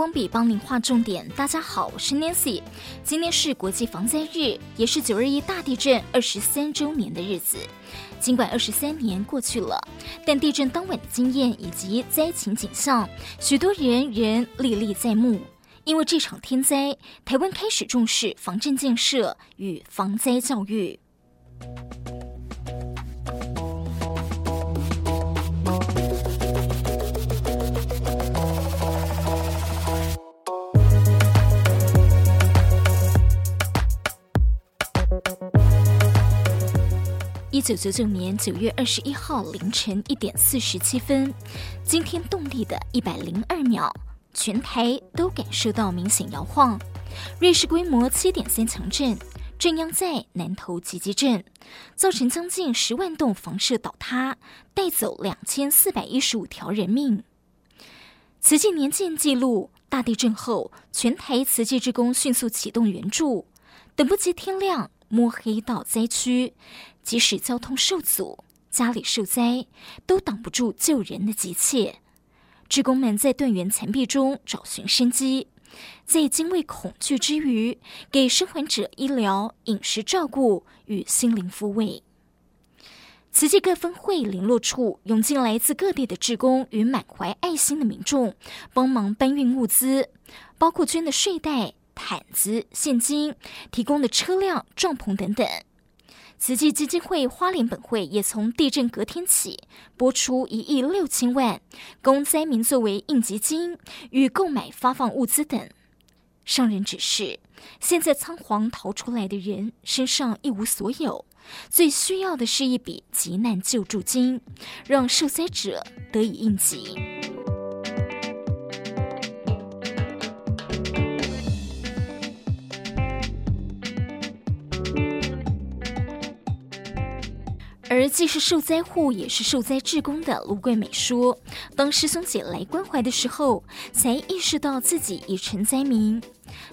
光笔帮您画重点。大家好，我是 Nancy。今天是国际防灾日，也是九二一大地震二十三周年的日子。尽管二十三年过去了，但地震当晚的经验以及灾情景象，许多人仍历历在目。因为这场天灾，台湾开始重视防震建设与防灾教育。九九九年九月二十一号凌晨一点四十七分，惊天动地的一百零二秒，全台都感受到明显摇晃。瑞士规模七点三强震，震央在南投集集镇，造成将近十万栋房舍倒塌，带走两千四百一十五条人命。慈济年鉴记录，大地震后，全台慈济志工迅速启动援助，等不及天亮。摸黑到灾区，即使交通受阻、家里受灾，都挡不住救人的急切。职工们在断垣残壁中找寻生机，在惊畏恐惧之余，给生还者医疗、饮食照顾与心灵抚慰。慈济各分会联络处涌进来自各地的职工与满怀爱心的民众，帮忙搬运物资，包括捐的睡袋。毯子、现金提供的车辆、帐篷等等，慈济基金会花莲本会也从地震隔天起拨出一亿六千万，供灾民作为应急金与购买发放物资等。上人指示，现在仓皇逃出来的人身上一无所有，最需要的是一笔急难救助金，让受灾者得以应急。而既是受灾户，也是受灾志工的卢桂美说：“当师兄姐来关怀的时候，才意识到自己已成灾民。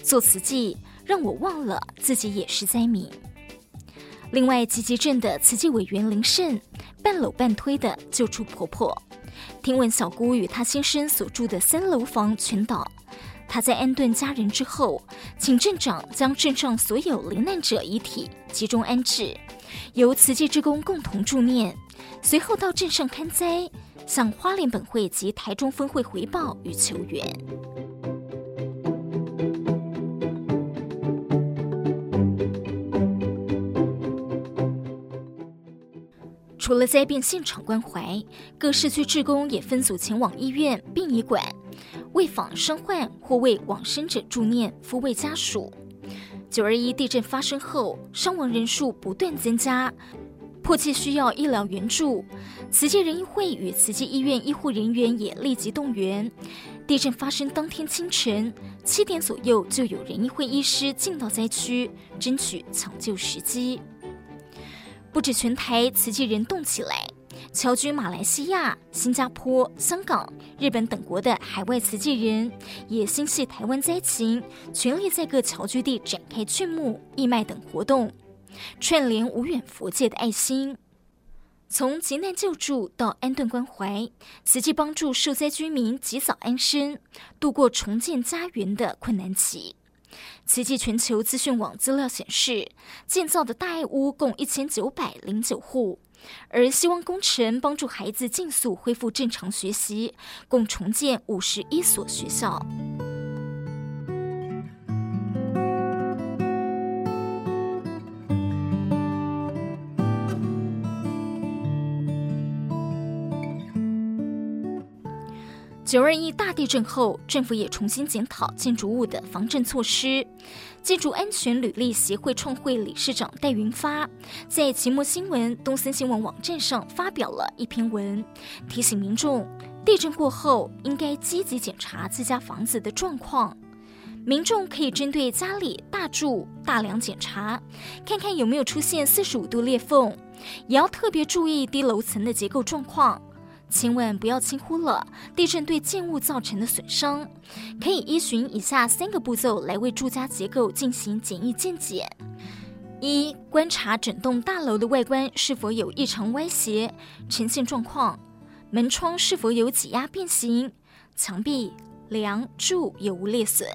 做慈济让我忘了自己也是灾民。”另外，集集镇的慈济委员林胜半搂半推的救出婆婆。听闻小姑与她先生所住的三楼房全倒，她在安顿家人之后，请镇长将镇上所有罹难者遗体集中安置。由慈济志工共同助念，随后到镇上看灾，向花莲本会及台中分会回报与求援。除了灾变现场关怀，各社区志工也分组前往医院、殡仪馆，为访伤患或为往生者助念、抚慰家属。九二一地震发生后，伤亡人数不断增加，迫切需要医疗援助。慈济人医会与慈济医院医护人员也立即动员。地震发生当天清晨七点左右，就有人医会医师进到灾区，争取抢救时机。不止全台慈济人动起来。侨居马来西亚、新加坡、香港、日本等国的海外慈济人，也心系台湾灾情，全力在各侨居地展开劝募、义卖等活动，串联无远佛界的爱心。从急难救助到安顿关怀，慈济帮助受灾居民及早安身，度过重建家园的困难期。慈济全球资讯网资料显示，建造的大爱屋共一千九百零九户。而希望工程帮助孩子尽速恢复正常学习，共重建五十一所学校。九二一大地震后，政府也重新检讨建筑物的防震措施。建筑安全履历协会创会理事长戴云发在期末新闻东森新闻网站上发表了一篇文，提醒民众地震过后应该积极检查自家房子的状况。民众可以针对家里大柱大梁检查，看看有没有出现四十五度裂缝，也要特别注意低楼层的结构状况。千万不要轻忽了地震对建物造成的损伤，可以依循以下三个步骤来为住家结构进行简易鉴检：一、观察整栋大楼的外观是否有异常歪斜。呈现状况，门窗是否有挤压变形，墙壁、梁柱有无裂损；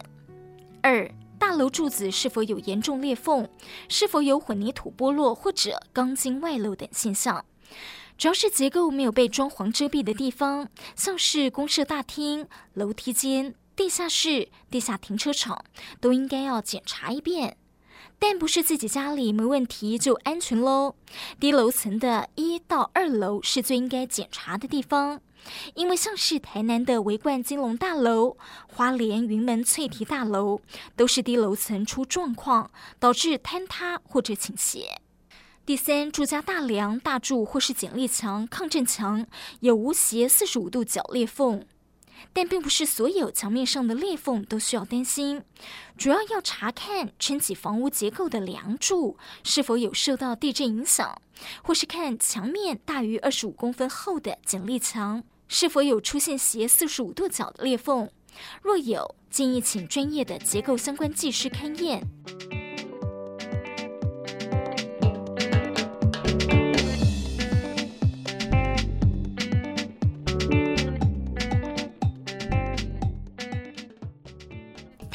二、大楼柱子是否有严重裂缝，是否有混凝土剥落或者钢筋外露等现象。只要是结构没有被装潢遮蔽的地方，像是公社大厅、楼梯间、地下室、地下停车场，都应该要检查一遍。但不是自己家里没问题就安全喽。低楼层的一到二楼是最应该检查的地方，因为像是台南的维冠金龙大楼、花莲云门翠堤大楼，都是低楼层出状况，导致坍塌或者倾斜。第三，住家大梁、大柱或是剪力墙、抗震墙有无斜四十五度角裂缝。但并不是所有墙面上的裂缝都需要担心，主要要查看撑起房屋结构的梁柱是否有受到地震影响，或是看墙面大于二十五公分厚的剪力墙是否有出现斜四十五度角的裂缝，若有，建议请专业的结构相关技师勘验。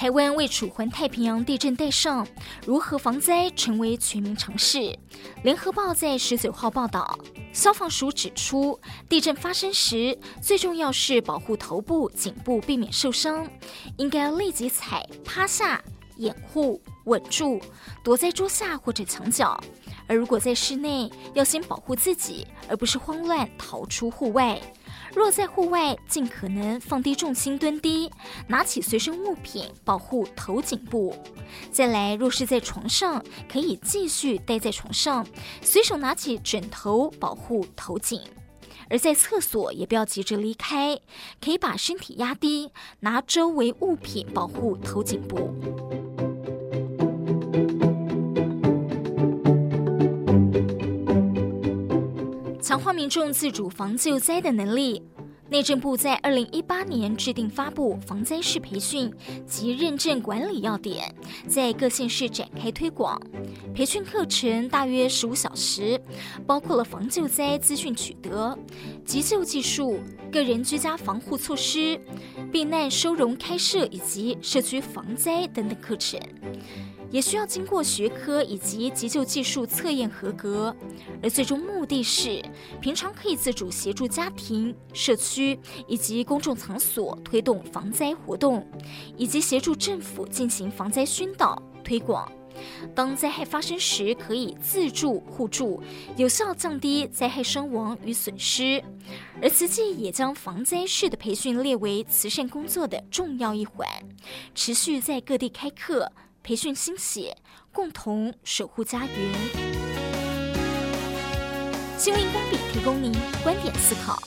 台湾为楚环太平洋地震带上，如何防灾成为全民常识。联合报在十九号报道，消防署指出，地震发生时，最重要是保护头部、颈部，避免受伤，应该立即踩趴下、掩护、稳住，躲在桌下或者墙角。而如果在室内，要先保护自己，而不是慌乱逃出户外。若在户外，尽可能放低重心蹲低，拿起随身物品保护头颈部。再来，若是在床上，可以继续待在床上，随手拿起枕头保护头颈。而在厕所，也不要急着离开，可以把身体压低，拿周围物品保护头颈部。强化民众自主防救灾的能力。内政部在二零一八年制定发布防灾式培训及认证管理要点，在各县市展开推广。培训课程大约十五小时，包括了防救灾资讯取得、急救技术、个人居家防护措施、避难收容开设以及社区防灾等等课程。也需要经过学科以及急救技术测验合格，而最终目的是平常可以自主协助家庭、社区以及公众场所推动防灾活动，以及协助政府进行防灾宣导推广。当灾害发生时，可以自助互助，有效降低灾害伤亡与损失。而慈济也将防灾式的培训列为慈善工作的重要一环，持续在各地开课。培训心血，共同守护家园。新闻工笔提供您观点思考。